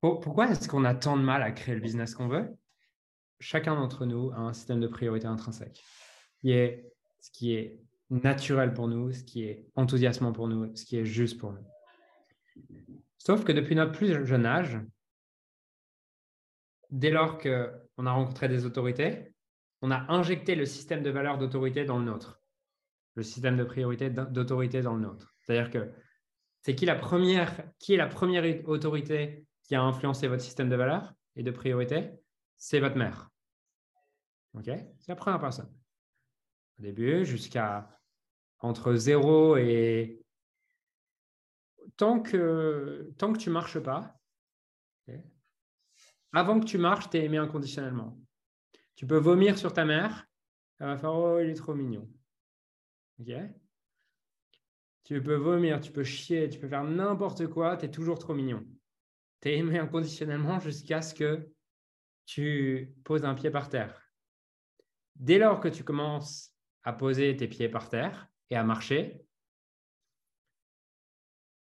Pourquoi est-ce qu'on a tant de mal à créer le business qu'on veut? Chacun d'entre nous a un système de priorité intrinsèque qui est ce qui est naturel pour nous, ce qui est enthousiasmant pour nous, ce qui est juste pour nous. Sauf que depuis notre plus jeune âge, dès lors qu'on a rencontré des autorités, on a injecté le système de valeur d'autorité dans le nôtre, le système de priorité d'autorité dans le nôtre. C'est-à-dire que c'est qui la première, qui est la première autorité qui a influencé votre système de valeur et de priorité C'est votre mère. Ok? C'est la première personne. Au début, jusqu'à entre 0 et tant que tant que tu marches pas, avant que tu marches, tu es aimé inconditionnellement. Tu peux vomir sur ta mère, elle va faire Oh, il est trop mignon. Tu peux vomir, tu peux chier, tu peux faire n'importe quoi, tu es toujours trop mignon. Tu es aimé inconditionnellement jusqu'à ce que tu poses un pied par terre. Dès lors que tu commences à poser tes pieds par terre et à marcher,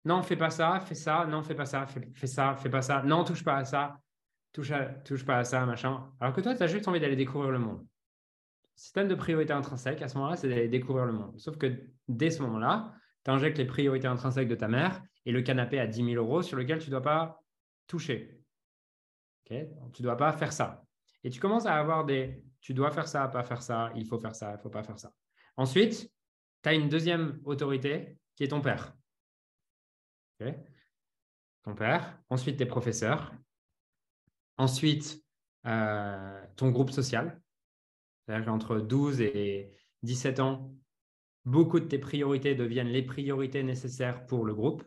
non, fais pas ça, fais ça, non, fais pas ça, fais, ça, fais pas ça, non, touche pas à ça, touche, touche pas à ça, machin. Alors que toi, tu as juste envie d'aller découvrir le monde. Système de priorité intrinsèque, à ce moment-là, c'est d'aller découvrir le monde. Sauf que dès ce moment-là, tu injectes les priorités intrinsèques de ta mère et le canapé à 10 000 euros sur lequel tu ne dois pas toucher. tu ne dois pas faire ça. Et tu commences à avoir des tu dois faire ça, pas faire ça, il faut faire ça, il ne faut pas faire ça. Ensuite, tu as une deuxième autorité qui est ton père. ton père. Ensuite, tes professeurs. Ensuite, euh, ton groupe social. C'est-à-dire qu'entre 12 et 17 ans, beaucoup de tes priorités deviennent les priorités nécessaires pour le groupe,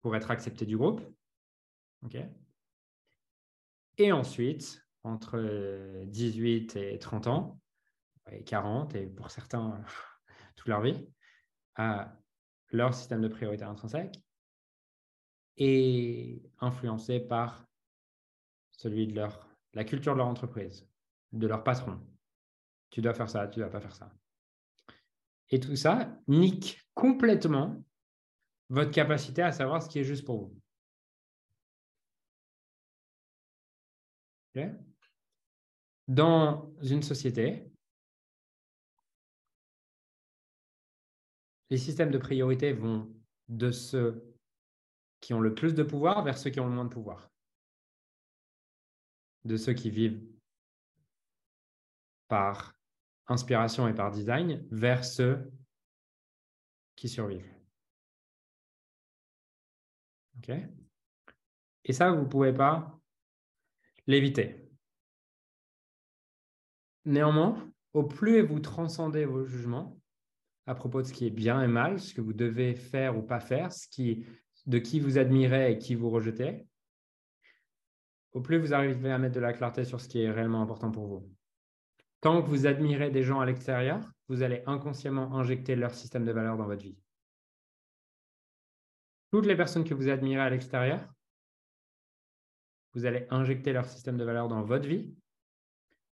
pour être accepté du groupe. Et ensuite, entre 18 et 30 ans, et 40, et pour certains, toute leur vie, à leur système de priorité intrinsèque est influencé par celui de leur, la culture de leur entreprise, de leur patron. Tu dois faire ça, tu ne dois pas faire ça. Et tout ça nique complètement votre capacité à savoir ce qui est juste pour vous. Dans une société, les systèmes de priorité vont de ceux qui ont le plus de pouvoir vers ceux qui ont le moins de pouvoir. De ceux qui vivent par inspiration et par design vers ceux qui survivent. OK Et ça, vous ne pouvez pas l'éviter. Néanmoins, au plus vous transcendez vos jugements à propos de ce qui est bien et mal, ce que vous devez faire ou pas faire, ce qui, de qui vous admirez et qui vous rejetez, au plus vous arrivez à mettre de la clarté sur ce qui est réellement important pour vous. Tant que vous admirez des gens à l'extérieur, vous allez inconsciemment injecter leur système de valeur dans votre vie. Toutes les personnes que vous admirez à l'extérieur, vous allez injecter leur système de valeur dans votre vie.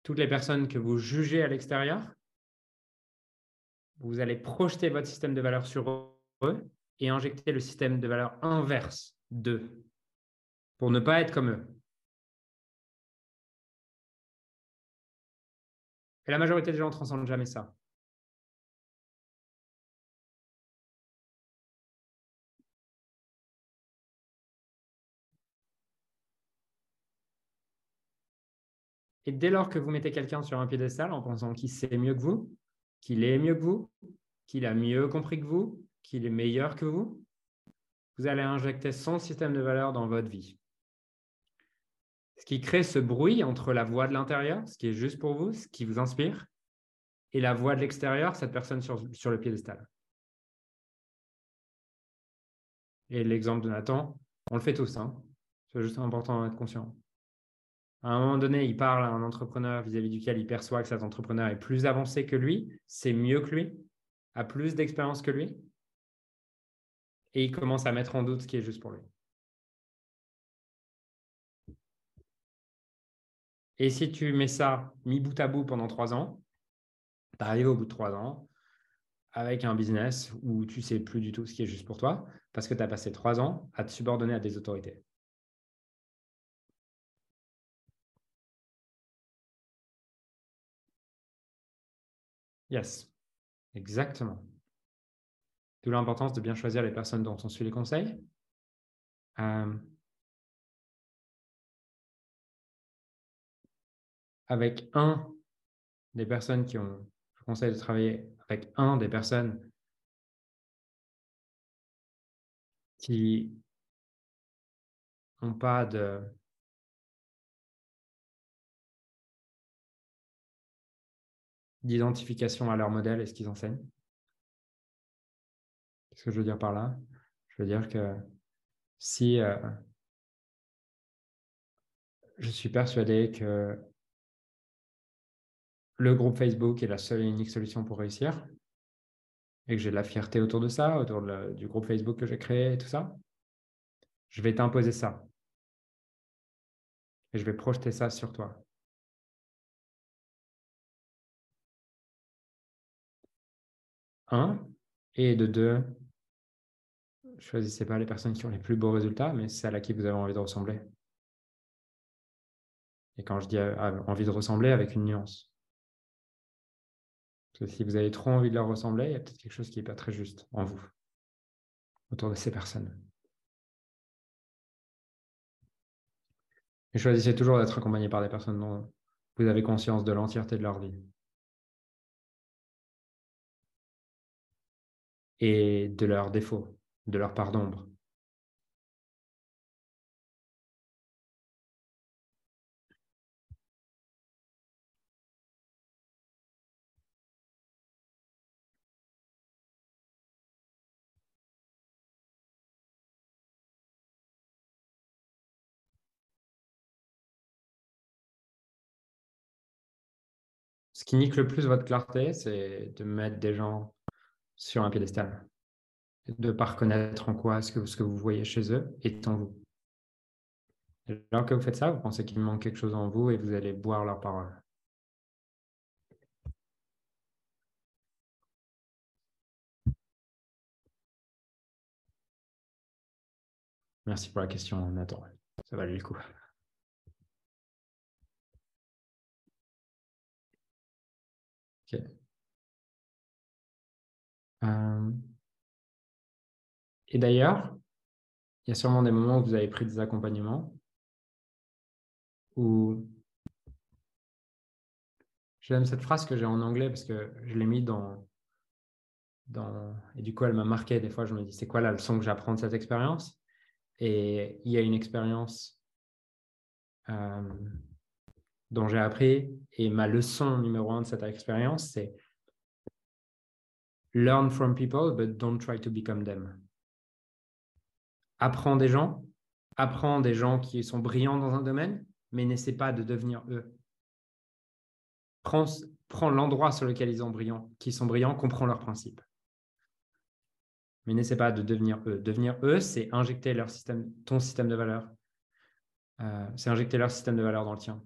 Toutes les personnes que vous jugez à l'extérieur, vous allez projeter votre système de valeur sur eux et injecter le système de valeur inverse d'eux pour ne pas être comme eux. Et la majorité des gens ne transcendent jamais ça. Et dès lors que vous mettez quelqu'un sur un piédestal en pensant qu'il sait mieux que vous, qu'il est mieux que vous, qu'il a mieux compris que vous, qu'il est meilleur que vous, vous allez injecter son système de valeur dans votre vie. Ce qui crée ce bruit entre la voix de l'intérieur, ce qui est juste pour vous, ce qui vous inspire, et la voix de l'extérieur, cette personne sur, sur le piédestal. Et l'exemple de Nathan, on le fait tous. Hein. C'est juste important d'être conscient. À un moment donné, il parle à un entrepreneur vis-à-vis duquel il perçoit que cet entrepreneur est plus avancé que lui, c'est mieux que lui, a plus d'expérience que lui, et il commence à mettre en doute ce qui est juste pour lui. Et si tu mets ça mis bout à bout pendant trois ans, tu arrives au bout de trois ans avec un business où tu sais plus du tout ce qui est juste pour toi parce que tu as passé trois ans à te subordonner à des autorités. Yes, exactement. D'où l'importance de bien choisir les personnes dont on suit les conseils. Euh, avec un des personnes qui ont, je conseille de travailler avec un des personnes qui n'ont pas de d'identification à leur modèle et ce qu'ils enseignent. Qu'est-ce que je veux dire par là Je veux dire que si euh, je suis persuadé que le groupe Facebook est la seule et unique solution pour réussir, et que j'ai de la fierté autour de ça, autour du groupe Facebook que j'ai créé et tout ça, je vais t'imposer ça. Et je vais projeter ça sur toi. Un. Et de deux, choisissez pas les personnes qui ont les plus beaux résultats, mais celles à qui vous avez envie de ressembler. Et quand je dis euh, envie de ressembler, avec une nuance. Parce que si vous avez trop envie de leur ressembler, il y a peut-être quelque chose qui n'est pas très juste en vous, autour de ces personnes. Et choisissez toujours d'être accompagné par des personnes dont vous avez conscience de l'entièreté de leur vie. Et de leurs défauts, de leur part d'ombre. Ce qui nique le plus votre clarté, c'est de mettre des gens sur un piédestal. De ne pas reconnaître en quoi ce que, vous voyez chez eux est en vous. alors que vous faites ça, vous pensez qu'il manque quelque chose en vous et vous allez boire leurs paroles. Merci pour la question, Nathan. Ça valait le coup. Euh, et d'ailleurs, il y a sûrement des moments où vous avez pris des accompagnements où j'aime cette phrase que j'ai en anglais parce que je l'ai mis dans. Et du coup, elle m'a marqué. Des fois, je me dis, c'est quoi la leçon que j'apprends de cette expérience? Et il y a une expérience euh, dont j'ai appris. Et ma leçon numéro un de cette expérience, c'est Learn from people, but don't try to become them. Apprends des gens, apprends des gens qui sont brillants dans un domaine, mais n'essaie pas de devenir eux. Prends, l'endroit sur lequel ils sont brillants, qui sont brillants, comprends leurs principes. Mais n'essaie pas de devenir eux. Devenir eux, c'est injecter leur système, ton système de valeur. Euh, c'est injecter leur système de valeur dans le tien.